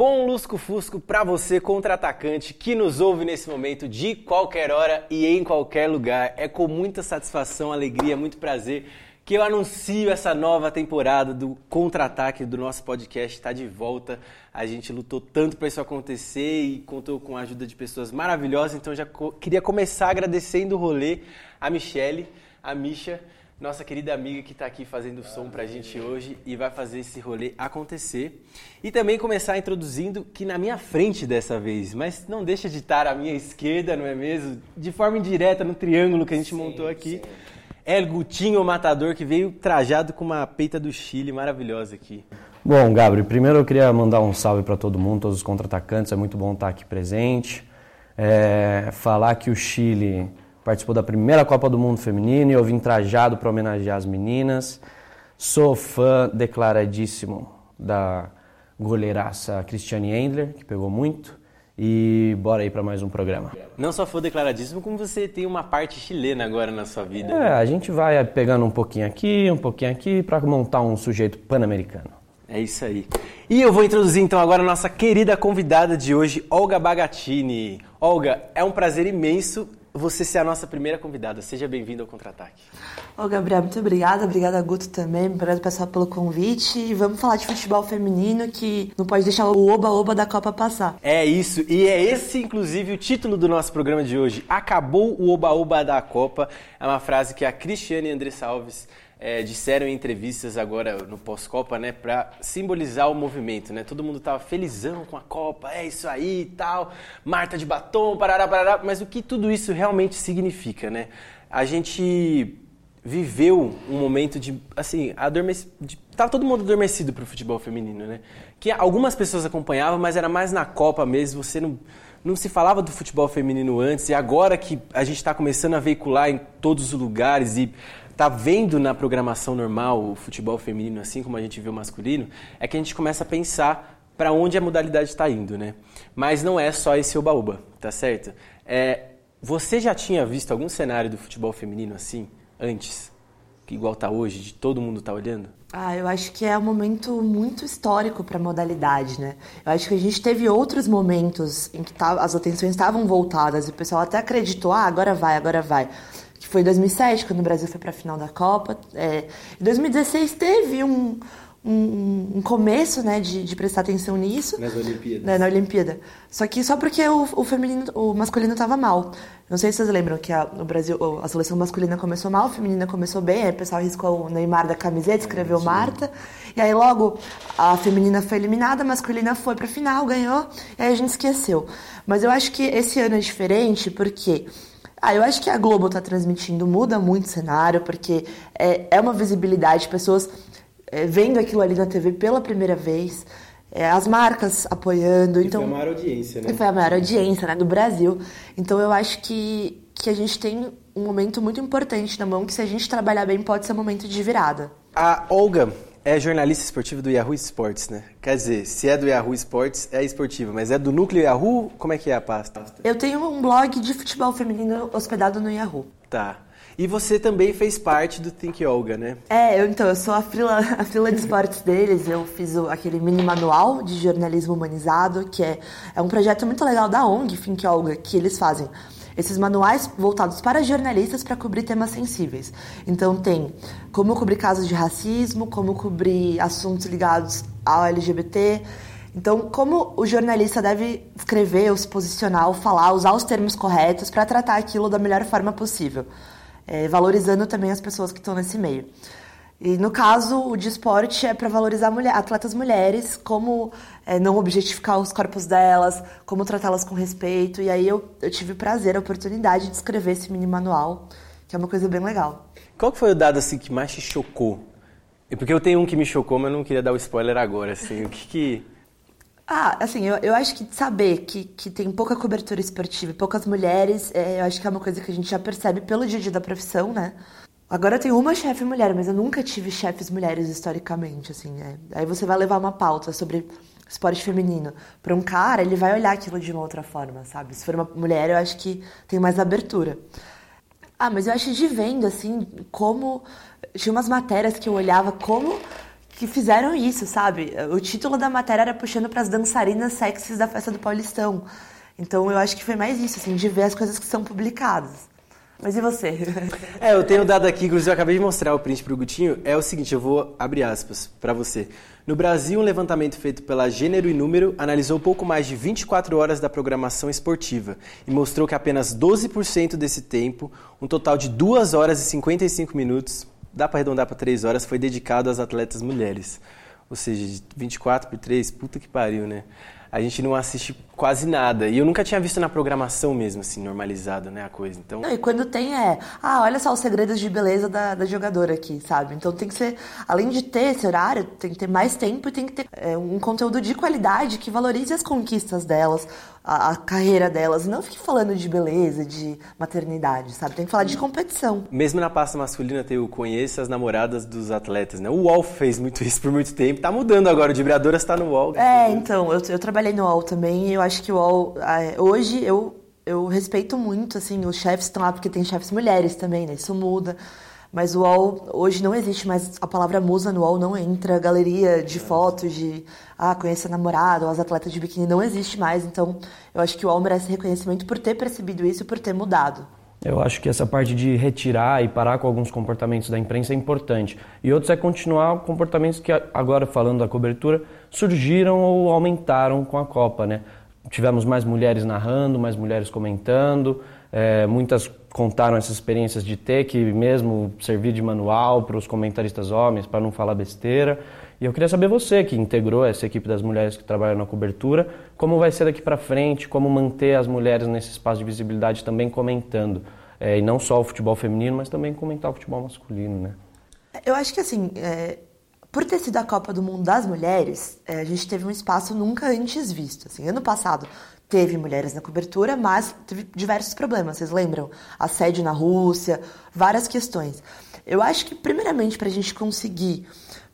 Bom lusco-fusco para você, contra-atacante, que nos ouve nesse momento de qualquer hora e em qualquer lugar. É com muita satisfação, alegria, muito prazer que eu anuncio essa nova temporada do Contra-Ataque do nosso podcast. Está de volta. A gente lutou tanto para isso acontecer e contou com a ajuda de pessoas maravilhosas. Então já co queria começar agradecendo o rolê a Michele, a Misha nossa querida amiga que está aqui fazendo som para a gente hoje e vai fazer esse rolê acontecer. E também começar introduzindo que na minha frente dessa vez, mas não deixa de estar à minha esquerda, não é mesmo? De forma indireta no triângulo que a gente sim, montou aqui. Sim. El Gutinho Matador, que veio trajado com uma peita do Chile maravilhosa aqui. Bom, Gabriel, primeiro eu queria mandar um salve para todo mundo, todos os contra-atacantes, é muito bom estar aqui presente. É, falar que o Chile participou da primeira Copa do Mundo Feminino e eu vim trajado para homenagear as meninas. Sou fã declaradíssimo da goleiraça Cristiane Endler, que pegou muito. E bora aí para mais um programa. Não só fã declaradíssimo, como você tem uma parte chilena agora na sua vida. É, né? a gente vai pegando um pouquinho aqui, um pouquinho aqui, para montar um sujeito pan-americano. É isso aí. E eu vou introduzir então agora a nossa querida convidada de hoje, Olga Bagatini. Olga, é um prazer imenso você ser a nossa primeira convidada. Seja bem-vindo ao Contra-Ataque. Ô, Gabriel, muito obrigada. Obrigada, Guto, também. Obrigado, pessoal, pelo convite. E vamos falar de futebol feminino, que não pode deixar o oba-oba da Copa passar. É isso. E é esse, inclusive, o título do nosso programa de hoje. Acabou o oba-oba da Copa. É uma frase que a Cristiane Andressa Alves é, disseram em entrevistas agora no pós-Copa, né, para simbolizar o movimento, né? Todo mundo tava felizão com a Copa, é isso aí e tal, Marta de batom, parará, parará, mas o que tudo isso realmente significa, né? A gente viveu um momento de, assim, adormecido, tava todo mundo adormecido pro futebol feminino, né? Que algumas pessoas acompanhavam, mas era mais na Copa mesmo, você não não se falava do futebol feminino antes e agora que a gente está começando a veicular em todos os lugares e está vendo na programação normal o futebol feminino, assim como a gente vê o masculino, é que a gente começa a pensar para onde a modalidade está indo, né? Mas não é só esse oba-oba, tá certo? É, você já tinha visto algum cenário do futebol feminino assim, antes? Que igual está hoje, de todo mundo tá olhando? Ah, eu acho que é um momento muito histórico para a modalidade, né? Eu acho que a gente teve outros momentos em que tá, as atenções estavam voltadas e o pessoal até acreditou, ah, agora vai, agora vai que foi em 2007, quando o Brasil foi para a final da Copa. É, em 2016 teve um, um, um começo né, de, de, prestar atenção nisso. Nas Olimpíadas. Né, na Olimpíada. Só que só porque o, o feminino, o masculino estava mal. Não sei se vocês lembram que a, no Brasil a seleção masculina começou mal, a feminina começou bem, aí o pessoal riscou o Neymar da camiseta, escreveu é, Marta. E aí logo a feminina foi eliminada, a masculina foi para a final, ganhou, e aí a gente esqueceu. Mas eu acho que esse ano é diferente porque ah, eu acho que a Globo está transmitindo muda muito o cenário, porque é, é uma visibilidade, pessoas é, vendo aquilo ali na TV pela primeira vez, é, as marcas apoiando. E então, foi a maior audiência, né? foi a maior audiência né, do Brasil. Então eu acho que, que a gente tem um momento muito importante na mão, que se a gente trabalhar bem pode ser um momento de virada. A Olga é jornalista esportiva do Yahoo Sports, né? Quer dizer, se é do Yahoo Sports, é esportiva, mas é do núcleo Yahoo? Como é que é a pasta? Eu tenho um blog de futebol feminino hospedado no Yahoo. Tá. E você também fez parte do Think Yoga, né? É, eu, então, eu sou a fila, a fila de esportes deles. Eu fiz o, aquele mini manual de jornalismo humanizado, que é, é um projeto muito legal da ONG Think Yoga, que eles fazem esses manuais voltados para jornalistas para cobrir temas sensíveis. Então tem como cobrir casos de racismo, como cobrir assuntos ligados ao LGBT. Então, como o jornalista deve escrever, ou se posicionar, ou falar, usar os termos corretos para tratar aquilo da melhor forma possível, é, valorizando também as pessoas que estão nesse meio. E no caso, o de esporte é para valorizar mulher, atletas mulheres, como é, não objetificar os corpos delas, como tratá-las com respeito. E aí eu, eu tive o prazer, a oportunidade de escrever esse mini manual, que é uma coisa bem legal. Qual que foi o dado assim que mais te chocou? Porque eu tenho um que me chocou, mas não queria dar o spoiler agora. Assim, o que que ah, assim, eu, eu acho que saber que, que tem pouca cobertura esportiva e poucas mulheres, é, eu acho que é uma coisa que a gente já percebe pelo dia a dia da profissão, né? Agora eu tenho uma chefe mulher, mas eu nunca tive chefes mulheres historicamente, assim. É. Aí você vai levar uma pauta sobre esporte feminino para um cara, ele vai olhar aquilo de uma outra forma, sabe? Se for uma mulher, eu acho que tem mais abertura. Ah, mas eu acho de vendo, assim, como. Tinha umas matérias que eu olhava como que fizeram isso, sabe? O título da matéria era puxando para as dançarinas sexys da festa do Paulistão. Então eu acho que foi mais isso, assim, de ver as coisas que são publicadas. Mas e você? É, eu tenho dado aqui, inclusive eu acabei de mostrar o print pro Gutinho. É o seguinte, eu vou abrir aspas para você. No Brasil, um levantamento feito pela Gênero e Número analisou pouco mais de 24 horas da programação esportiva e mostrou que apenas 12% desse tempo, um total de 2 horas e 55 minutos, dá para arredondar para 3 horas, foi dedicado às atletas mulheres. Ou seja, 24 por 3, puta que pariu, né? a gente não assiste quase nada. E eu nunca tinha visto na programação mesmo, assim, normalizado, né, a coisa. Então... Não, e quando tem é, ah, olha só os segredos de beleza da, da jogadora aqui, sabe? Então tem que ser, além de ter esse horário, tem que ter mais tempo e tem que ter é, um conteúdo de qualidade que valorize as conquistas delas, a, a, carreira delas. Não fique falando de beleza, de maternidade, sabe? Tem que falar de competição. Mesmo na pasta masculina tem o conheça as namoradas dos atletas, né? O UOL fez muito isso por muito tempo. Tá mudando agora, o de Vibradoras tá no UOL. É, então, eu, eu trabalhei no UOL também e eu acho que o UOL, é, hoje eu, eu respeito muito, assim, os chefes estão lá porque tem chefes mulheres também, né? Isso muda. Mas o UOL, hoje não existe mais a palavra musa no UOL, não entra galeria de fotos de, ah, conheça namorado, ou as atletas de biquíni, não existe mais. Então, eu acho que o UOL merece reconhecimento por ter percebido isso e por ter mudado. Eu acho que essa parte de retirar e parar com alguns comportamentos da imprensa é importante. E outros é continuar comportamentos que, agora falando da cobertura, surgiram ou aumentaram com a Copa, né? Tivemos mais mulheres narrando, mais mulheres comentando, é, muitas contaram essas experiências de ter que mesmo servir de manual para os comentaristas homens, para não falar besteira. E eu queria saber você, que integrou essa equipe das mulheres que trabalham na cobertura, como vai ser daqui para frente, como manter as mulheres nesse espaço de visibilidade também comentando. É, e não só o futebol feminino, mas também comentar o futebol masculino, né? Eu acho que assim, é, por ter sido a Copa do Mundo das Mulheres, é, a gente teve um espaço nunca antes visto. Assim, ano passado teve mulheres na cobertura, mas teve diversos problemas, vocês lembram? Assédio na Rússia, várias questões. Eu acho que, primeiramente, para a gente conseguir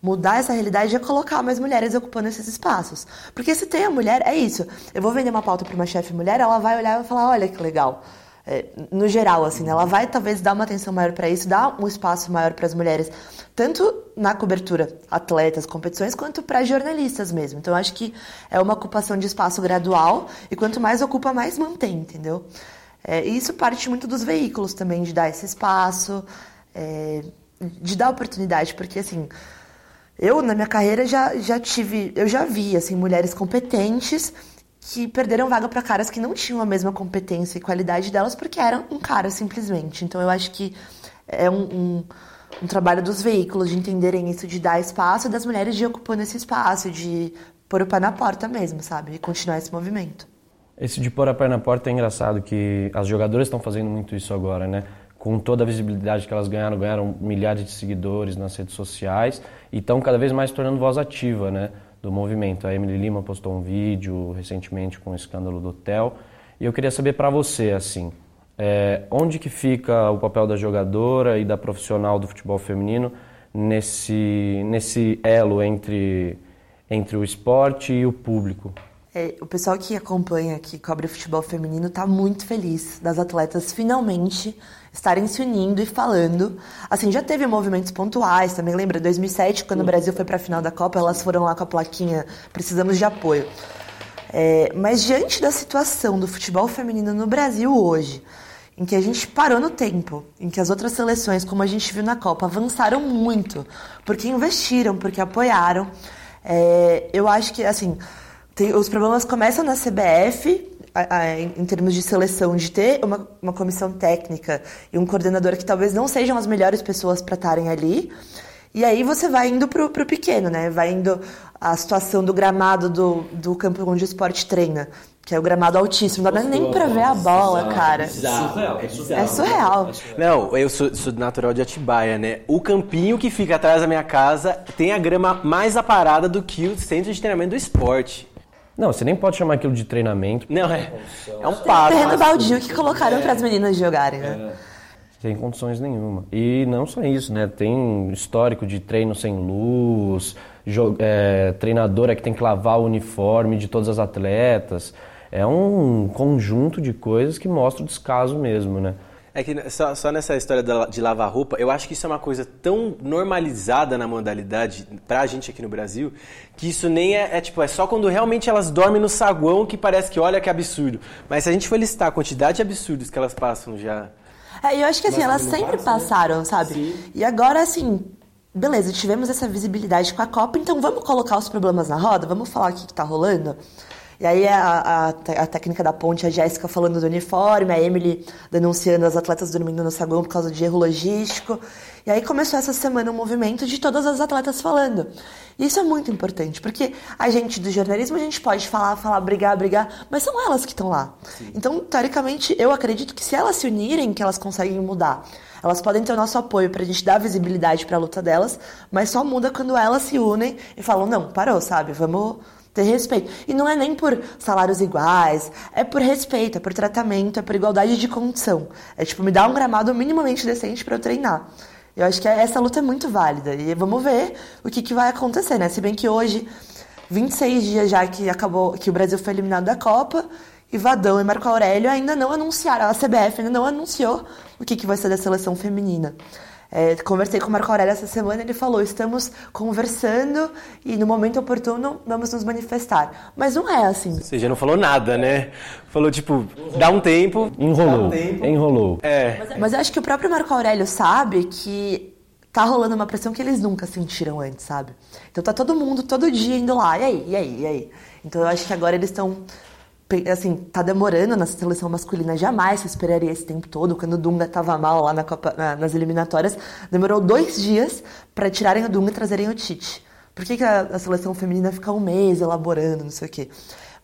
mudar essa realidade é colocar mais mulheres ocupando esses espaços. Porque se tem a mulher, é isso. Eu vou vender uma pauta para uma chefe mulher, ela vai olhar e vai falar: olha que legal. É, no geral, assim, né? ela vai talvez dar uma atenção maior para isso, dar um espaço maior para as mulheres, tanto na cobertura, atletas, competições, quanto para jornalistas mesmo. Então, acho que é uma ocupação de espaço gradual e quanto mais ocupa, mais mantém, entendeu? É, e isso parte muito dos veículos também, de dar esse espaço, é, de dar oportunidade, porque assim. Eu, na minha carreira, já, já tive, eu já vi, assim, mulheres competentes que perderam vaga para caras que não tinham a mesma competência e qualidade delas porque eram um cara simplesmente. Então eu acho que é um, um, um trabalho dos veículos de entenderem isso, de dar espaço, das mulheres de ocupando esse espaço, de pôr o pé na porta mesmo, sabe? E continuar esse movimento. Esse de pôr a pé na porta é engraçado que as jogadoras estão fazendo muito isso agora, né? Com toda a visibilidade que elas ganharam, ganharam milhares de seguidores nas redes sociais e estão cada vez mais tornando voz ativa, né? Do movimento. A Emily Lima postou um vídeo recentemente com o escândalo do hotel. E eu queria saber para você, assim, é, onde que fica o papel da jogadora e da profissional do futebol feminino nesse, nesse elo entre, entre o esporte e o público? É, o pessoal que acompanha, que cobre o futebol feminino, está muito feliz das atletas finalmente estarem se unindo e falando. Assim, já teve movimentos pontuais também. Lembra, 2007, quando o Brasil foi para a final da Copa, elas foram lá com a plaquinha Precisamos de apoio. É, mas diante da situação do futebol feminino no Brasil hoje, em que a gente parou no tempo, em que as outras seleções, como a gente viu na Copa, avançaram muito, porque investiram, porque apoiaram, é, eu acho que, assim tem, os problemas começam na CBF, a, a, em, termos de seleção, de ter uma, uma comissão técnica e um coordenador que talvez não sejam as melhores pessoas para estarem ali. E aí você vai indo pro, pro pequeno, né? Vai indo a situação do gramado do, do campo onde o esporte treina. Que é o gramado altíssimo, não dá nem pra ver a bola, cara. É surreal, é surreal. É surreal. Não, eu sou, sou natural de Atibaia, né? O campinho que fica atrás da minha casa tem a grama mais aparada do que o centro de treinamento do esporte. Não, você nem pode chamar aquilo de treinamento. Não, é, é um passo. Terreno baldio que colocaram pras meninas jogarem, né? Sem condições nenhuma. E não só isso, né? Tem histórico de treino sem luz, é, treinadora que tem que lavar o uniforme de todas as atletas. É um conjunto de coisas que mostra o descaso mesmo, né? É que só, só nessa história de lavar roupa, eu acho que isso é uma coisa tão normalizada na modalidade pra gente aqui no Brasil, que isso nem é, é tipo, é só quando realmente elas dormem no saguão que parece que olha que absurdo. Mas se a gente for listar a quantidade de absurdos que elas passam já. É, eu acho que assim, elas sempre passaram, sabe? E agora, assim, beleza, tivemos essa visibilidade com a Copa, então vamos colocar os problemas na roda, vamos falar o que, que tá rolando. E aí a, a, a técnica da ponte, a Jéssica falando do uniforme, a Emily denunciando as atletas dormindo no saguão por causa de erro logístico. E aí começou essa semana um movimento de todas as atletas falando. E isso é muito importante, porque a gente do jornalismo, a gente pode falar, falar, brigar, brigar, mas são elas que estão lá. Então, teoricamente, eu acredito que se elas se unirem, que elas conseguem mudar. Elas podem ter o nosso apoio pra gente dar visibilidade pra luta delas, mas só muda quando elas se unem e falam, não, parou, sabe? Vamos ter respeito. E não é nem por salários iguais, é por respeito, é por tratamento, é por igualdade de condição. É tipo, me dá um gramado minimamente decente pra eu treinar. Eu acho que essa luta é muito válida. E vamos ver o que, que vai acontecer, né? Se bem que hoje, 26 dias já que acabou, que o Brasil foi eliminado da Copa, e Vadão e Marco Aurélio ainda não anunciaram, a CBF ainda não anunciou o que, que vai ser da seleção feminina. É, conversei com o Marco Aurélio essa semana ele falou: estamos conversando e no momento oportuno vamos nos manifestar. Mas não é assim. Ou seja, não falou nada, né? Falou tipo, dá um tempo. Enrolou, enrolou. É. Mas eu acho que o próprio Marco Aurélio sabe que tá rolando uma pressão que eles nunca sentiram antes, sabe? Então tá todo mundo todo dia indo lá, e aí, e aí, e aí? Então eu acho que agora eles estão assim, tá demorando na seleção masculina, jamais se esperaria esse tempo todo. Quando o Dunga tava mal lá na Copa, na- nas eliminatórias, demorou dois dias pra tirarem o Dunga e trazerem o Tite. Por que, que a, a seleção feminina fica um mês elaborando, não sei o quê?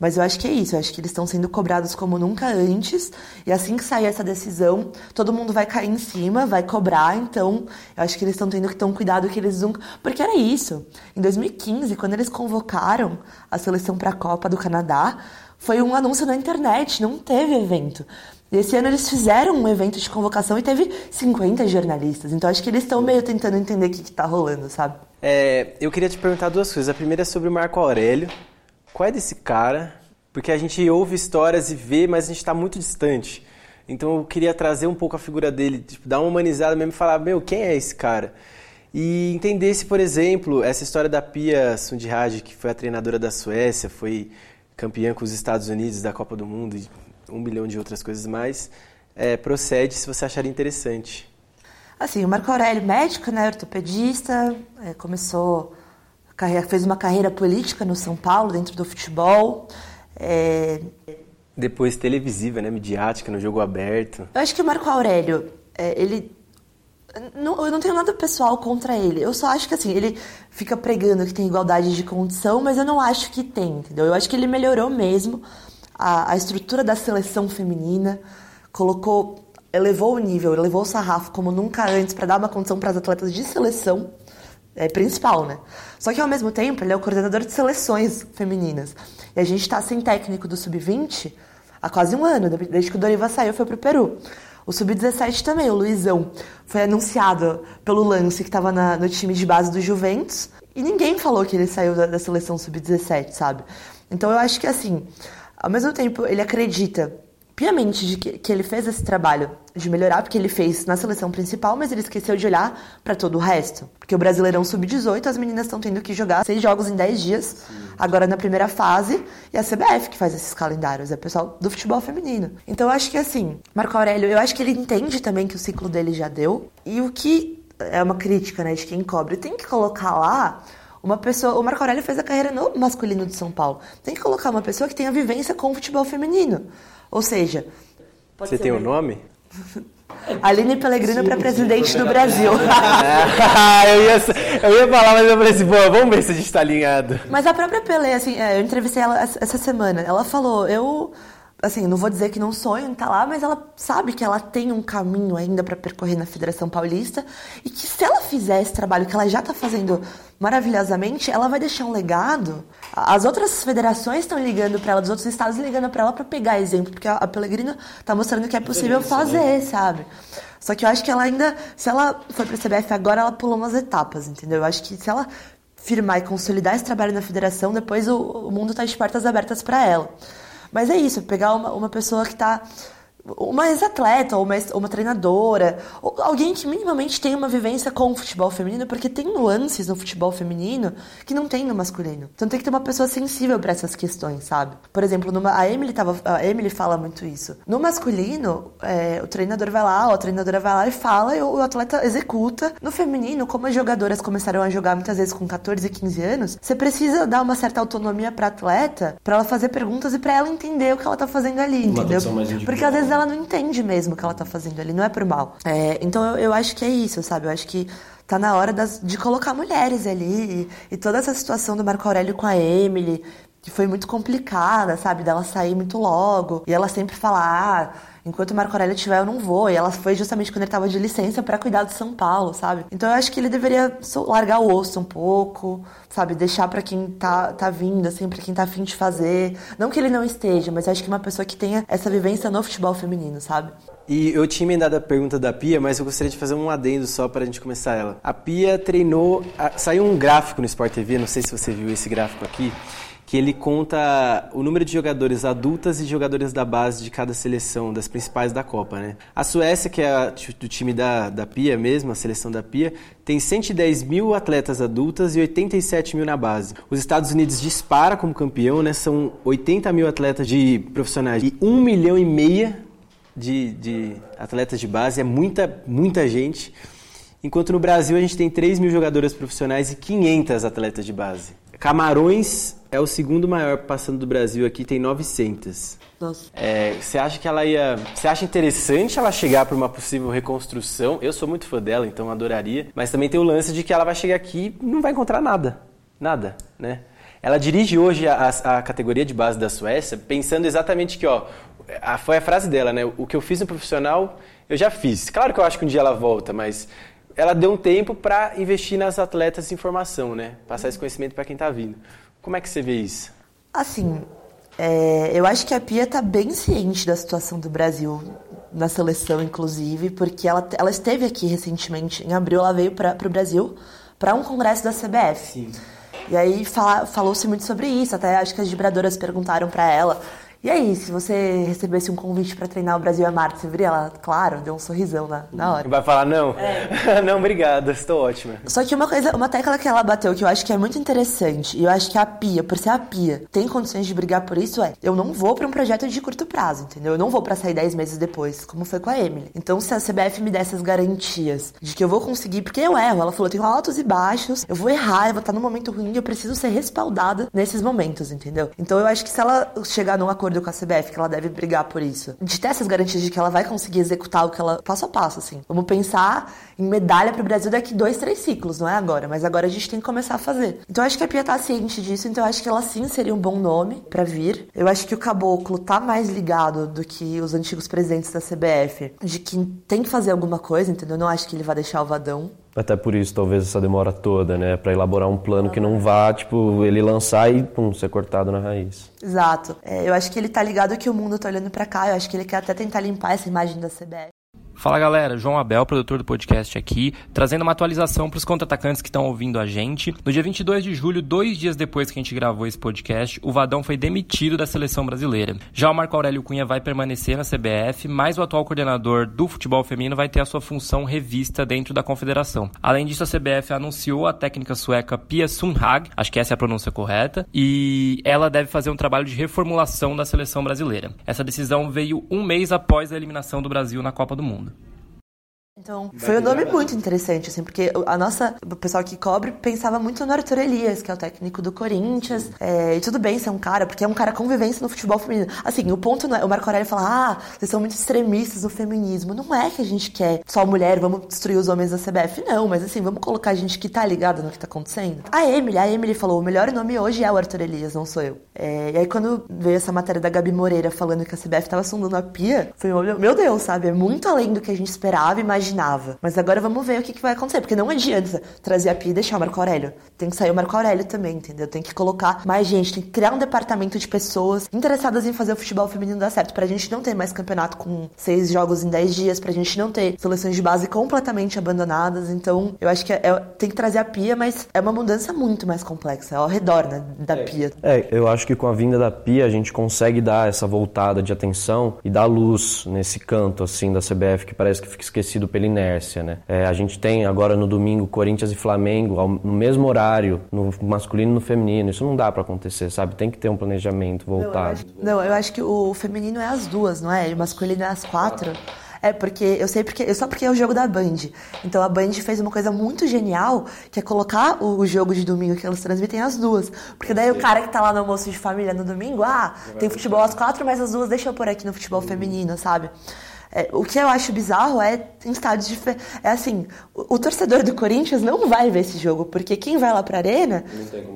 Mas eu acho que é isso, eu acho que eles estão sendo cobrados como nunca antes, e assim que sair essa decisão, todo mundo vai cair em cima, vai cobrar, então eu acho que eles estão tendo que ter um cuidado que eles nunca. Porque era isso. Em 2015, quando eles convocaram a seleção para a Copa do Canadá, foi um anúncio na internet, não teve evento. Esse ano eles fizeram um evento de convocação e teve 50 jornalistas. Então acho que eles estão meio tentando entender o que, que tá rolando, sabe? É, eu queria te perguntar duas coisas. A primeira é sobre o Marco Aurélio. Qual é desse cara? Porque a gente ouve histórias e vê, mas a gente está muito distante. Então eu queria trazer um pouco a figura dele, tipo, dar uma humanizada mesmo e falar, meu, quem é esse cara? E entender se, por exemplo, essa história da Pia Sundhage, que foi a treinadora da Suécia, foi campeã com os Estados Unidos da Copa do Mundo e um milhão de outras coisas mais, é, procede se você acharia interessante. Assim, o Marco Aurélio, médico, né, ortopedista, é, começou, carreira, fez uma carreira política no São Paulo, dentro do futebol. É, Depois televisiva, né, midiática, no jogo aberto. eu acho que o Marco Aurélio, é, ele. Não- eu não tenho nada pessoal contra ele. Eu só acho que assim, ele fica pregando que tem igualdade de condição, mas eu não acho que tem, entendeu? Eu acho que ele melhorou mesmo a, a estrutura da seleção feminina, colocou, elevou o nível, elevou o sarrafo como nunca antes para dar uma condição para as atletas de seleção é, principal, né? Só que ao mesmo tempo ele é o coordenador de seleções femininas. E a gente tá sem técnico do sub-20 há quase um ano, desde que o Doriva saiu foi pro Peru. O sub-17 também, o Luizão, foi anunciado pelo Lance, que estava no time de base do Juventus, e ninguém falou que ele saiu da, da seleção sub-17, sabe? Então eu acho que assim, ao mesmo tempo ele acredita piamente de que, que ele fez esse trabalho de melhorar, porque ele fez na seleção principal, mas ele esqueceu de olhar para todo o resto. Porque o Brasileirão Sub-18, as meninas estão tendo que jogar seis jogos em dez dias, agora na primeira fase, e a CBF que faz esses calendários, é o pessoal do futebol feminino. Então eu acho que assim, Marco Aurélio, eu acho que ele entende também que o ciclo dele já deu, e o que é uma crítica, né, de quem cobre, tem que colocar lá uma pessoa, o Marco Aurélio fez a carreira no masculino de São Paulo. Tem que colocar uma pessoa que tenha vivência com o futebol feminino. Ou seja, pode Você ser tem o uma- nome? Aline Pellegrino para presidente do Brasil. Eu, ia, eu ia falar, mas eu falei assim, pô, vamos ver se a gente tá alinhado. Mas a própria Pelé, assim, é, eu entrevistei ela essa semana. Ela falou, eu assim, não vou dizer que não sonho em estar lá, mas ela sabe que ela tem um caminho ainda para percorrer na Federação Paulista e que se ela fizer esse trabalho que ela já está fazendo maravilhosamente, ela vai deixar um legado. As outras federações estão ligando para ela, os outros estados ligando para ela para pegar exemplo, porque a Pellegrino está mostrando que é possível né? fazer, sabe? Só que eu acho que ela ainda, se ela para a CBF agora, ela pulou umas etapas, entendeu? Eu acho que se ela firmar e consolidar esse trabalho na federação, depois o, o mundo está de portas abertas para ela. Mas é isso, pegar uma, uma pessoa que está uma ex-atleta ou uma, uma treinadora, ou alguém que minimamente tem uma vivência com o futebol feminino, porque tem nuances no futebol feminino que não tem no masculino. Então tem que ter uma pessoa sensível para essas questões, sabe? Por exemplo, numa, a Emily tava, a Emily fala muito isso. No masculino, é, o treinador vai lá, ou a treinadora vai lá e fala, e o, o atleta executa. No feminino, como as jogadoras começaram a jogar muitas vezes com 14 e 15 anos, você precisa dar uma certa autonomia para atleta, para ela fazer perguntas e para ela entender o que ela tá fazendo ali, uma entendeu? Porque às vezes ela não entende mesmo o que ela tá fazendo ali, não é por mal. É, então eu, eu acho que é isso, sabe? Eu acho que tá na hora das, de colocar mulheres ali. E, e, toda essa situação do Marco Aurélio com a Emily, que foi muito complicada, sabe? Dela sair muito logo. E ela sempre falar. Ah, enquanto Marco Aurélio estiver, eu não vou. E ela foi justamente quando ele estava de licença para cuidar de São Paulo, sabe? Então eu acho que ele deveria largar o osso um pouco, sabe? Deixar para quem tá, tá vindo, assim, pra quem tá afim de fazer. Não que ele não esteja, mas eu acho que uma pessoa que tenha essa vivência no futebol feminino, sabe? E eu tinha emendado a pergunta da Pia, mas eu gostaria de fazer um adendo só para a gente começar ela. A Pia treinou. Saiu um gráfico no Sport TV, não sei se você viu esse gráfico aqui que ele conta o número de jogadores adultas e jogadores da base de cada seleção, das principais da Copa, né? A Suécia, que é a, do time da, da Pia mesmo, a seleção da Pia, tem 110 mil atletas adultas e 87 mil na base. Os Estados Unidos dispara como campeão, né? São 80 mil atletas de profissionais e 1 milhão e meia de, de atletas de base, é muita, muita gente. Enquanto no Brasil a gente tem 3 mil jogadoras profissionais e 500 atletas de base. Camarões é o segundo maior passando do Brasil aqui, tem 900. Nossa. É, você acha que ela ia. Você acha interessante ela chegar para uma possível reconstrução? Eu sou muito fã dela, então adoraria. Mas também tem o lance de que ela vai chegar aqui e não vai encontrar nada. Nada, né? Ela dirige hoje a, a, categoria de base da Suécia, pensando exatamente que, ó, a, foi a frase dela, né? O que eu fiz no profissional, eu já fiz. Claro que eu acho que um dia ela volta, mas ela deu um tempo para investir nas atletas em formação, né? Passar esse conhecimento para quem está vindo. Como é que você vê isso? Assim, é, eu acho que a Pia está bem ciente da situação do Brasil na seleção, inclusive, porque ela, ela esteve aqui recentemente, em abril, ela veio para o Brasil para um congresso da CBF. Sim. E aí falou-se muito sobre isso, até acho que as vibradoras perguntaram para ela e aí, se você recebesse um convite para treinar o Brasil a Marte, você viria ela? Claro, deu um sorrisão na, na hora. Vai falar não? É. não, obrigada, estou ótima. Só que uma coisa, uma tecla que ela bateu que eu acho que é muito interessante, e eu acho que a Pia, por ser a Pia, tem condições de brigar por isso, é eu não vou para um projeto de curto prazo, entendeu? Eu não vou para sair 10 meses depois, como foi com a Emily. Então, se a CBF me der essas garantias de que eu vou conseguir, porque eu erro, ela falou, eu tenho altos e baixos, eu vou errar, eu vou estar num momento ruim, eu preciso ser respaldada nesses momentos, entendeu? Então, eu acho que se ela chegar num acordo acordo com a CBF que ela deve brigar por isso. De ter essas garantias de que ela vai conseguir executar o que ela. passo a passo, assim. Vamos pensar em medalha pro Brasil daqui dois, três ciclos, não é agora. Mas agora a gente tem que começar a fazer. Então acho que a Pia tá ciente disso, então acho que ela sim seria um bom nome para vir. Eu acho que o Caboclo tá mais ligado do que os antigos presidentes da CBF, de que tem que fazer alguma coisa, entendeu? Eu não acho que ele vai deixar o Vadão. Até por isso, talvez, essa demora toda, né? Para elaborar um plano que não vá, tipo, ele lançar e, pum, ser cortado na raiz. Exato. É, eu acho que ele tá ligado que o mundo tá olhando para cá. Eu acho que ele quer até tentar limpar essa imagem da CBF. Fala galera, João Abel, produtor do podcast aqui, trazendo uma atualização para os contra-atacantes que estão ouvindo a gente. No dia 22 de julho, dois dias depois que a gente gravou esse podcast, o Vadão foi demitido da seleção brasileira. Já o Marco Aurélio Cunha vai permanecer na CBF, mas o atual coordenador do futebol feminino vai ter a sua função revista dentro da confederação. Além disso, a CBF anunciou a técnica sueca Pia Sundhag, acho que essa é a pronúncia correta, e ela deve fazer um trabalho de reformulação da seleção brasileira. Essa decisão veio um mês após a eliminação do Brasil na Copa do Mundo. Então, foi um nome muito interessante, assim, porque a nossa, o pessoal que cobre pensava muito no Arthur Elias, que é o técnico do Corinthians. É, e tudo bem ser um cara, porque é um cara convivência no futebol feminino. Assim, o ponto não é. O Marco Aurélio fala, ah, vocês são muito extremistas no feminismo. Não é que a gente quer só mulher, vamos destruir os homens da CBF. Não, mas assim, vamos colocar a gente que tá ligada no que tá acontecendo. A Emily, a Emily falou, o melhor nome hoje é o Arthur Elias, não sou eu. É, e aí quando veio essa matéria da Gabi Moreira falando que a CBF tava sondando a pia, foi, meu Deus, sabe? É muito além do que a gente esperava e imaginava. Mas agora vamos ver o que, que vai acontecer, porque não adianta trazer a Pia e deixar o Marco Aurélio. Tem que sair o Marco Aurélio também, entendeu? Tem que colocar mais gente, tem que criar um departamento de pessoas interessadas em fazer o futebol feminino dar certo. Pra gente não ter mais campeonato com seis jogos em dez dias, pra gente não ter seleções de base completamente abandonadas. Então, eu acho que é, é, tem que trazer a Pia, mas é uma mudança muito mais complexa, é ao redor né, da é. Pia. É, eu acho que com a vinda da Pia a gente consegue dar essa voltada de atenção e dar luz nesse canto, assim, da CBF que parece que fica esquecido pela inércia, né? É, a gente tem agora no domingo Corinthians e Flamengo ao, no mesmo horário, no masculino e no feminino. Isso não dá para acontecer, sabe? Tem que ter um planejamento voltado. Não eu, acho, não, eu acho que o feminino é as duas, não é? E o masculino é as quatro. É, porque eu sei porque. Eu só porque é o jogo da Band. Então a Band fez uma coisa muito genial, que é colocar o, o jogo de domingo que elas transmitem as duas. Porque daí o cara que tá lá no almoço de família no domingo, ah, tem futebol às quatro, mas as duas deixa eu pôr aqui no futebol feminino, sabe? É, o que eu acho bizarro é em estádios diferentes. É assim, o, o, torcedor do Corinthians não vai ver esse jogo, porque quem vai lá pra arena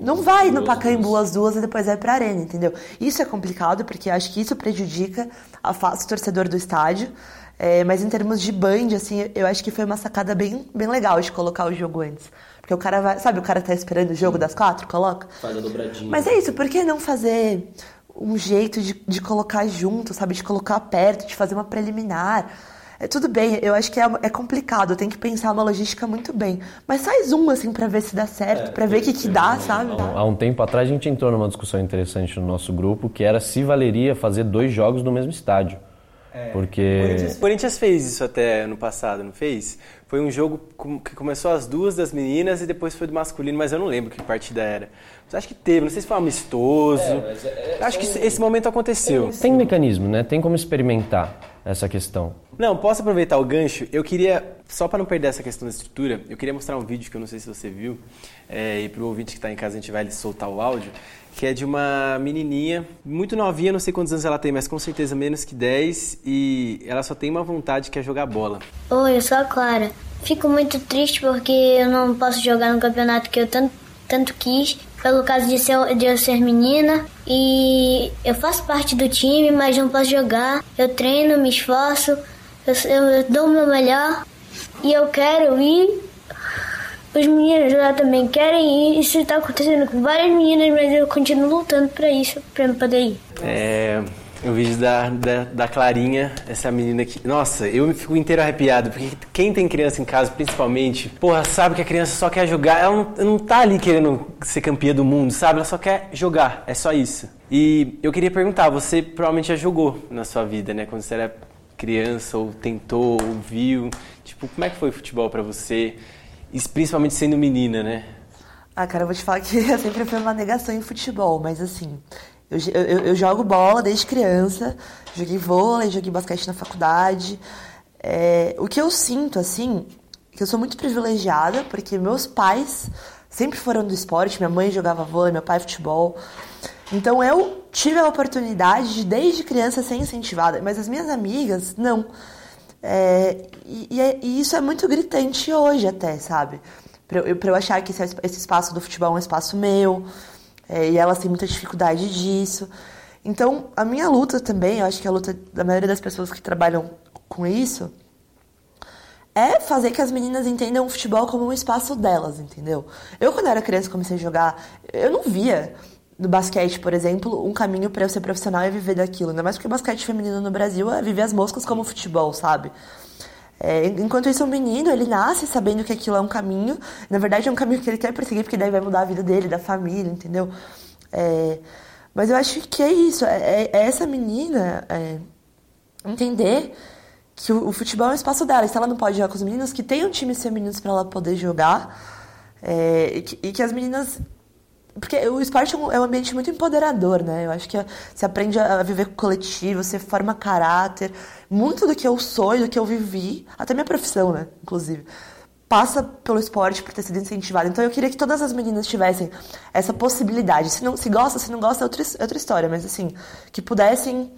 não, não vai no Pacaembu as duas e depois vai pra arena, entendeu? Isso é complicado, porque acho que isso prejudica a face do torcedor do estádio. É, mas em termos de band, assim, eu acho que foi uma sacada bem, bem legal de colocar o jogo antes. Porque o cara vai. Sabe, o cara tá esperando o jogo das quatro? Coloca. Faz a dobradinha. Mas é isso, por que não fazer um jeito de, de colocar junto, sabe? De colocar perto, de fazer uma preliminar. É tudo bem, eu acho que é, é complicado, tem que pensar uma logística muito bem. Mas faz um, assim, para ver se dá certo, é, para ver o que, que dá, sabe? Há um tempo atrás a gente entrou numa discussão interessante no nosso grupo, que era se valeria fazer dois jogos no mesmo estádio. É. Porque. O Corinthians fez isso até ano passado, não fez? Foi um jogo que começou as duas das meninas e depois foi do masculino, mas eu não lembro que partida era. Mas acho que teve, não sei se foi amistoso. É, é, é acho que esse momento aconteceu. Tem mecanismo, né? Tem como experimentar essa questão. Não, posso aproveitar o gancho? Eu queria, só para não perder essa questão da estrutura, eu queria mostrar um vídeo que eu não sei se você viu, é, e para o ouvinte que está em casa a gente vai soltar o áudio, que é de uma menininha, muito novinha, não sei quantos anos ela tem, mas com certeza menos que 10, e ela só tem uma vontade que é jogar bola. Oi, eu sou a Clara. Fico muito triste porque eu não posso jogar no campeonato que eu tanto, tanto quis, pelo caso de, ser, de eu ser menina. E eu faço parte do time, mas não posso jogar. Eu treino, me esforço, eu, eu dou o meu melhor e eu quero ir os meninos lá também querem ir. Isso está acontecendo com várias meninas, mas eu continuo lutando para isso, para poder ir. É. O vídeo da, da, da, Clarinha, essa menina que. Nossa, eu me fico inteiro arrepiado, porque quem tem criança em casa, principalmente, porra, sabe que a criança só quer jogar. Ela não, não tá ali querendo ser campeã do mundo, sabe? Ela só quer jogar, é só isso. E eu queria perguntar, você provavelmente já jogou na sua vida, né? Quando você era criança, ou tentou, ou viu. Tipo, como é que foi o futebol para você? principalmente sendo menina, né? Ah, cara, eu vou te falar que eu sempre fui uma negação em futebol, mas assim, eu, eu, eu jogo bola desde criança, joguei vôlei, joguei basquete na faculdade. É, o que eu sinto, assim, que eu sou muito privilegiada, porque meus pais sempre foram do esporte, minha mãe jogava vôlei, meu pai futebol. Então eu tive a oportunidade de, desde criança, ser incentivada, mas as minhas amigas, não. É, e, é, e, isso é muito gritante hoje até, sabe? Pra eu, pra eu achar que esse, esse, espaço do futebol é um espaço meu, é, e elas têm muita dificuldade disso. Então, a minha luta também, eu acho que a luta da maioria das pessoas que trabalham com isso, é fazer que as meninas entendam o futebol como um espaço delas, entendeu? Eu, quando era criança, comecei a jogar, eu não via no basquete, por exemplo, um caminho para eu ser profissional é viver daquilo. Ainda mais porque o basquete feminino no Brasil é viver as moscas como futebol, sabe? É, enquanto isso, o menino, ele nasce sabendo que aquilo é um caminho. Na verdade, é um caminho que ele quer perseguir, porque daí vai mudar a vida dele, da família, entendeu? É, mas eu acho que é isso. É, é, é essa menina é, entender que o, o, futebol é um espaço dela. Se ela não pode jogar com os meninos, que tenham times femininos para ela poder jogar. É, e que, e que as meninas Porque o esporte é um, é um ambiente muito empoderador, né? Eu acho que você aprende a viver com coletivo, você forma caráter. Muito do que eu sou e do que eu vivi, até minha profissão, né? Inclusive passa pelo esporte por ter sido incentivado. Então eu queria que todas as meninas tivessem essa possibilidade. Se não se gosta, se não gosta é outra, é outra história, mas assim, que pudessem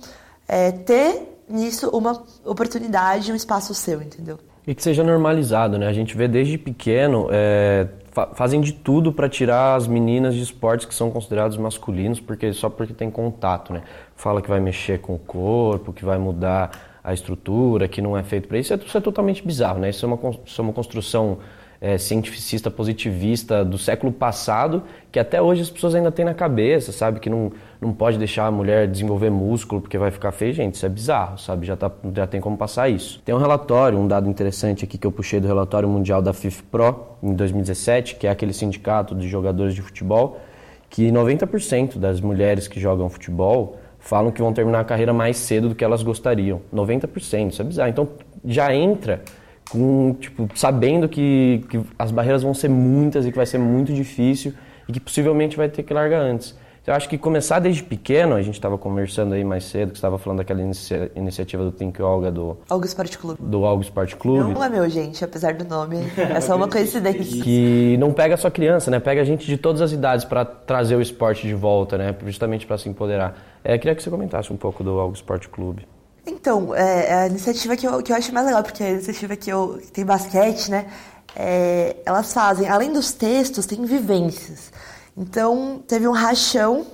é, ter nisso uma oportunidade, um espaço seu, entendeu? E que seja normalizado, né? A gente vê desde pequeno, é, fa fazem de tudo para tirar as meninas de esportes que são considerados masculinos, porque só porque tem contato, né? Fala que vai mexer com o corpo, que vai mudar a estrutura, que não é feito para isso, isso é totalmente bizarro, né? Isso é uma, isso é uma construção é, cientificista positivista do século passado, que até hoje as pessoas ainda têm na cabeça, sabe? Que não, não pode deixar a mulher desenvolver músculo porque vai ficar feio. Gente, isso é bizarro, sabe? Já, tá, já tem como passar isso. Tem um relatório, um dado interessante aqui que eu puxei do relatório mundial da FIFPRO em 2017, que é aquele sindicato de jogadores de futebol, que 90% das mulheres que jogam futebol falam que vão terminar a carreira mais cedo do que elas gostariam. 90%, isso é bizarro. Então já entra com, tipo, sabendo que, que as barreiras vão ser muitas e que vai ser muito difícil e que possivelmente vai ter que largar antes. Então, eu acho que começar desde pequeno, a gente estava conversando aí mais cedo, que estava falando daquela inicia iniciativa do Think Olga do Olga Sport Clube. Do Olga Sport Clube. Não é meu, gente, apesar do nome. É só uma coincidência. que não pega só criança, né? Pega gente de todas as idades para trazer o esporte de volta, né? Justamente para se empoderar. É, queria que você comentasse um pouco do Olga Sport Clube. Então, é, é a iniciativa que eu, que eu acho mais legal, porque a iniciativa que, eu, que tem basquete, né? É, elas fazem, além dos textos, tem vivências. Então, teve um rachão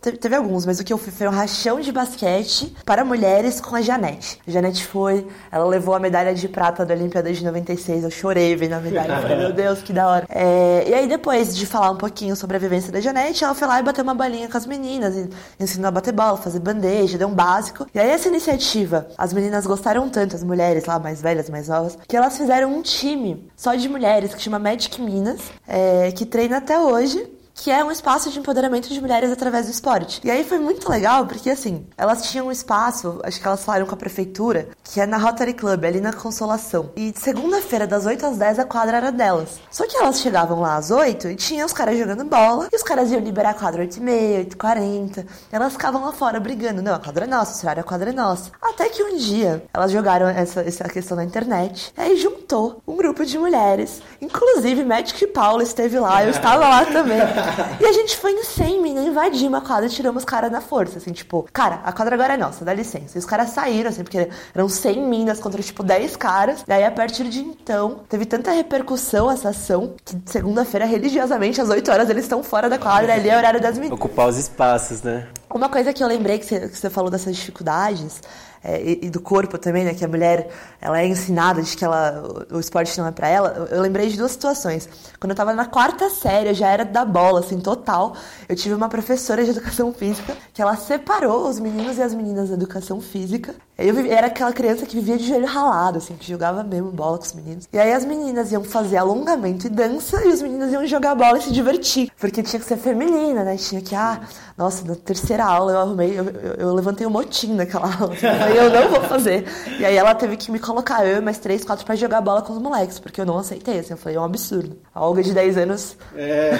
Teve, alguns, mas o que eu fui foi um rachão de basquete para mulheres com a Janete. A Janete foi, ela levou a medalha de prata da Olimpíada de 96. Eu chorei vendo a medalha. Falei, meu Deus, que da hora. É, e aí, depois de falar um pouquinho sobre a vivência da Janete, ela foi lá e bateu uma balinha com as meninas, ensinou a bater bola, fazer bandeja, deu um básico. E aí, essa iniciativa, as meninas gostaram tanto, as mulheres lá, mais velhas, mais novas, que elas fizeram um time só de mulheres que chama Magic Minas, é, que treina até hoje que é um espaço de empoderamento de mulheres através do esporte. E aí foi muito legal, porque assim, elas tinham um espaço, acho que elas falaram com a prefeitura, que é na Rotary Club, ali na Consolação. E segunda-feira, das 8 às 10, a quadra era delas. Só que elas chegavam lá às 8 e tinha os caras jogando bola, e os caras iam liberar a quadra 8 e meia, 8 40 Elas ficavam lá fora brigando. Não, a quadra é nossa, esse horário a quadra é nossa. Até que um dia, elas jogaram essa, essa questão na internet, aí juntou um grupo de mulheres. Inclusive, Magic Paula esteve lá, eu estava lá também. E a gente foi em 100 mina, invadimos a quadra e tiramos os caras na força, assim, tipo, cara, a quadra agora é nossa, dá licença. E os caras saíram, assim, porque eram 100 minas contra, tipo, 10 caras. E aí, a partir de então, teve tanta repercussão essa ação que segunda-feira, religiosamente, às 8 horas, eles estão fora da quadra, ali é o horário das meninas. Ocupar os espaços, né? Uma coisa que eu lembrei que você, que você falou dessas dificuldades é, e, e, do corpo também, né? Que a mulher ela é ensinada de que ela, o, esporte não é para ela. Eu, lembrei de duas situações. Quando eu tava na quarta série, eu já era da bola, assim, total. Eu tive uma professora de educação física que ela separou os meninos e as meninas da educação física. Eu era aquela criança que vivia de joelho ralado, assim, que jogava mesmo bola com os meninos. E aí as meninas iam fazer alongamento e dança e os meninos iam jogar bola e se divertir. Porque tinha que ser feminina, né? Tinha que, ah, nossa, na terceira aula eu arrumei, eu, eu, eu levantei um motim naquela aula. Aí eu não vou fazer. E aí ela teve que me colocar, eu e mais três, quatro, pra jogar bola com os moleques, porque eu não aceitei, assim, eu falei, é um absurdo. A Olga de 10 anos. É,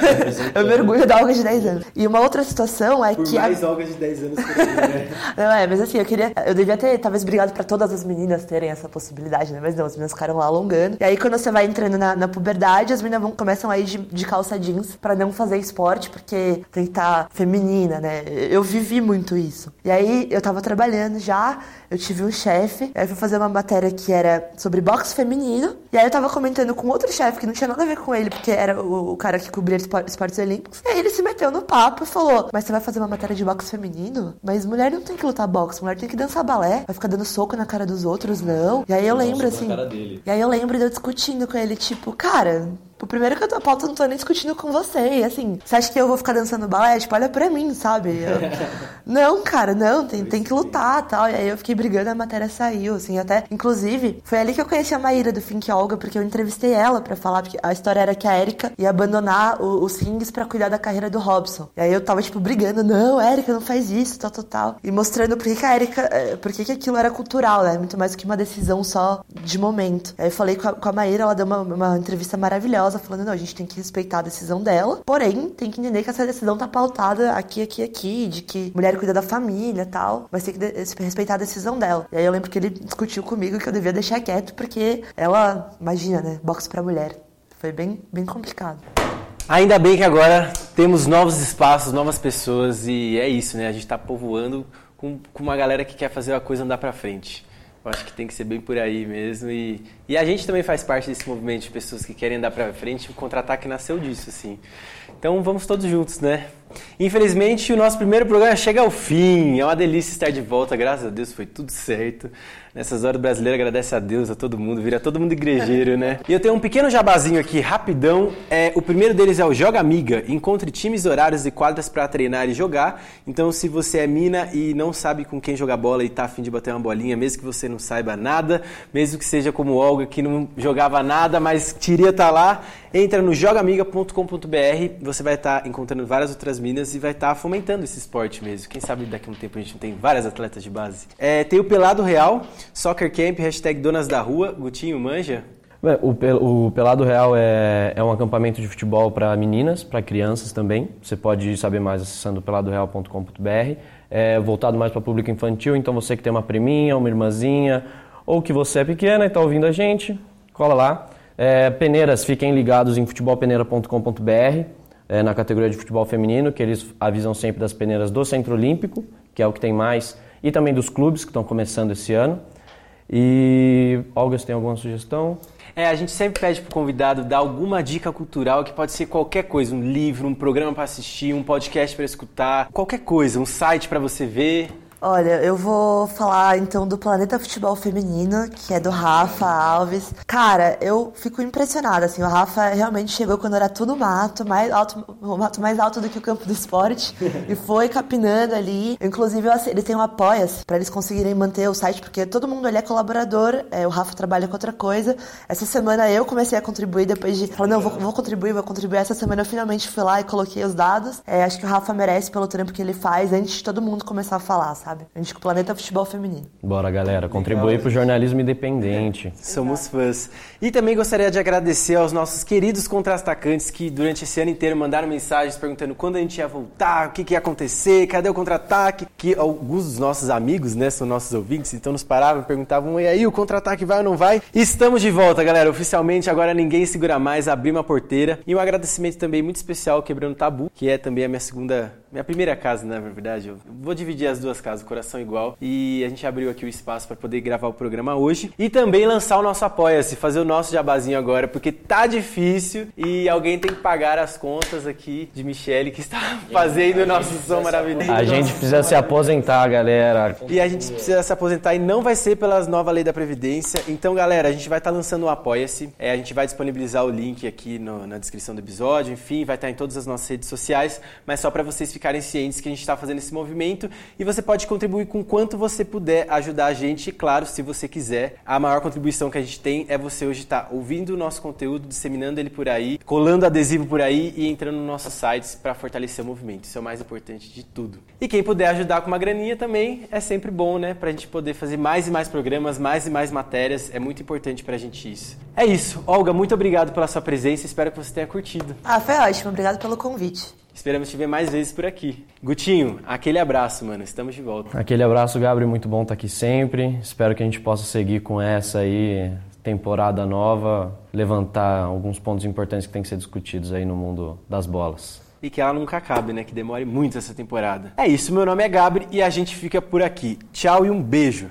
eu mergulho da Olga de 10 anos. E uma outra situação é Por que. mais a... Olga de 10 anos que eu né? Não, é, mas assim, eu queria. Eu devia ter, talvez, brigado pra todas as meninas terem essa possibilidade, né? Mas não, as meninas ficaram lá alongando. E aí, quando você vai entrando na, na puberdade, as meninas vão, começam a ir de, de calça jeans pra não fazer esporte, porque tem que estar tá feminina, né? Eu vivi muito isso. E aí eu tava trabalhando já, eu tive um chefe, aí eu fui fazer uma matéria que era sobre boxe feminino, e aí eu tava comentando com outro chefe que não tinha nada a ver com ele, porque era o, o cara que cobria esportes olímpicos. E aí ele se meteu no papo e falou: Mas você vai fazer uma matéria de boxe feminino? Mas mulher não tem que lutar boxe, mulher tem que dançar balé, vai ficar dando soco na cara dos outros, não. E aí eu lembro assim. E aí eu lembro de eu discutindo com ele, tipo, cara, o primeiro que eu tô pauta, não tô nem discutindo com você. E assim, você acha que eu vou ficar dançando balé? Tipo, olha pra mim, sabe? Eu... não, cara, não, tem, tem que lutar tal. E aí eu fiquei brigando, a matéria saiu, assim, até. Inclusive, foi ali que eu conheci a Maíra do Fink Olga, porque eu entrevistei ela para falar, porque a história era que a Erika ia abandonar o, os rings para cuidar da carreira do Robson. E aí eu tava, tipo, brigando, não, Erika, não faz isso, tal, tal, tal. E mostrando por que, que a Erika, eh, por que, que aquilo era cultural, né? Muito mais do que uma decisão só de momento. Aí eu falei com a, com a Maíra, ela deu uma, uma entrevista maravilhosa cautelosa, falando, não, a gente tem que respeitar a decisão dela, porém, tem que entender que essa decisão tá pautada aqui, aqui, aqui, de que mulher cuida da família tal, mas tem que respeitar a decisão dela. E aí eu lembro que ele discutiu comigo que eu devia deixar quieto, porque ela, imagina, né, boxe pra mulher. Foi bem, bem complicado. Ainda bem que agora temos novos espaços, novas pessoas e é isso, né? A gente tá povoando com, com uma galera que quer fazer a coisa andar pra frente. Eu acho que tem que ser bem por aí mesmo. E, e a gente também faz parte desse movimento de pessoas que querem andar pra frente. O contra-ataque nasceu disso, assim. Então vamos todos juntos, né? Infelizmente, o nosso primeiro programa chega ao fim. É uma delícia estar de volta, graças a Deus, foi tudo certo. Nessas horas brasileiro agradece a Deus, a todo mundo, vira todo mundo igrejeiro, né? E eu tenho um pequeno jabazinho aqui, rapidão. É, o primeiro deles é o Joga Amiga. Encontre times, horários e quadras para treinar e jogar. Então, se você é mina e não sabe com quem jogar bola e tá afim de bater uma bolinha, mesmo que você não saiba nada, mesmo que seja como Olga, que não jogava nada, mas queria estar tá lá, entra no jogamiga.com.br. Você vai estar tá encontrando várias outras minas e vai estar tá fomentando esse esporte mesmo. Quem sabe daqui a um tempo a gente tem várias atletas de base. É, tem o Pelado Real, Soccer Camp, hashtag Donas da Rua. Gutinho, manja? O, o Pelado Real é, é um acampamento de futebol para meninas, para crianças também. Você pode saber mais acessando peladoreal.com.br. É voltado mais para público infantil, então você que tem uma priminha, uma irmãzinha, ou que você é pequena e está ouvindo a gente, cola lá. É, peneiras, fiquem ligados em futebolpeneira.com.br, é, na categoria de futebol feminino, que eles avisam sempre das peneiras do Centro Olímpico, que é o que tem mais, e também dos clubes que estão começando esse ano. E você tem alguma sugestão? É, a gente sempre pede pro convidado dar alguma dica cultural que pode ser qualquer coisa, um livro, um programa para assistir, um podcast para escutar, qualquer coisa, um site para você ver. Olha, eu vou falar então do Planeta Futebol Feminino, que é do Rafa Alves. Cara, eu fico impressionada, assim, o Rafa realmente chegou quando era tudo mato, mais alto, o mato mais alto do que o campo do esporte, e foi capinando ali. Inclusive, ele tem um apoia-se para eles conseguirem manter o site, porque todo mundo ali é colaborador, é, o Rafa trabalha com outra coisa. Essa semana eu comecei a contribuir, depois de falar, não, vou, vou contribuir, vou contribuir. Essa semana eu finalmente fui lá e coloquei os dados. É, acho que o Rafa merece pelo trampo que ele faz antes de todo mundo começar a falar, sabe? Sabe? A gente com o Planeta Futebol Feminino. Bora, galera, contribuir para o jornalismo independente. Somos fãs. E também gostaria de agradecer aos nossos queridos contra-atacantes que durante esse ano inteiro mandaram mensagens perguntando quando a gente ia voltar, o que, que ia acontecer, cadê o contra-ataque, que alguns dos nossos amigos, né, são nossos ouvintes, então nos paravam e perguntavam, e aí, o contra-ataque vai ou não vai? Estamos de volta, galera, oficialmente, agora ninguém segura mais, abrir uma porteira. E um agradecimento também muito especial ao Quebrando Tabu, que é também a minha segunda minha primeira casa, na verdade. Eu vou dividir as duas casas, coração igual. E a gente abriu aqui o espaço para poder gravar o programa hoje. E também lançar o nosso Apoia-se, fazer o nosso jabazinho agora, porque tá difícil e alguém tem que pagar as contas aqui de Michele, que está fazendo o nosso som maravilhoso. A gente precisa se aposentar, galera. E a gente precisa se aposentar e não vai ser pelas nova lei da Previdência. Então, galera, a gente vai estar tá lançando o Apoia-se. É, a gente vai disponibilizar o link aqui no, na descrição do episódio. Enfim, vai estar tá em todas as nossas redes sociais. Mas só para vocês ficarem cientes que a gente está fazendo esse movimento e você pode contribuir com quanto você puder ajudar a gente. E, claro, se você quiser, a maior contribuição que a gente tem é você hoje estar tá ouvindo o nosso conteúdo, disseminando ele por aí, colando adesivo por aí e entrando nos nossos sites para fortalecer o movimento. Isso é o mais importante de tudo. E quem puder ajudar com uma graninha também é sempre bom, né? Para a gente poder fazer mais e mais programas, mais e mais matérias. É muito importante para a gente isso. É isso. Olga, muito obrigado pela sua presença. Espero que você tenha curtido. Ah, foi ótimo. Obrigado pelo convite. Esperamos te ver mais vezes por aqui. Gutinho, aquele abraço, mano. Estamos de volta. Aquele abraço, Gabriel. Muito bom estar aqui sempre. Espero que a gente possa seguir com essa aí temporada nova, levantar alguns pontos importantes que têm que ser discutidos aí no mundo das bolas. E que ela nunca acabe, né? Que demore muito essa temporada. É isso, meu nome é Gabri e a gente fica por aqui. Tchau e um beijo.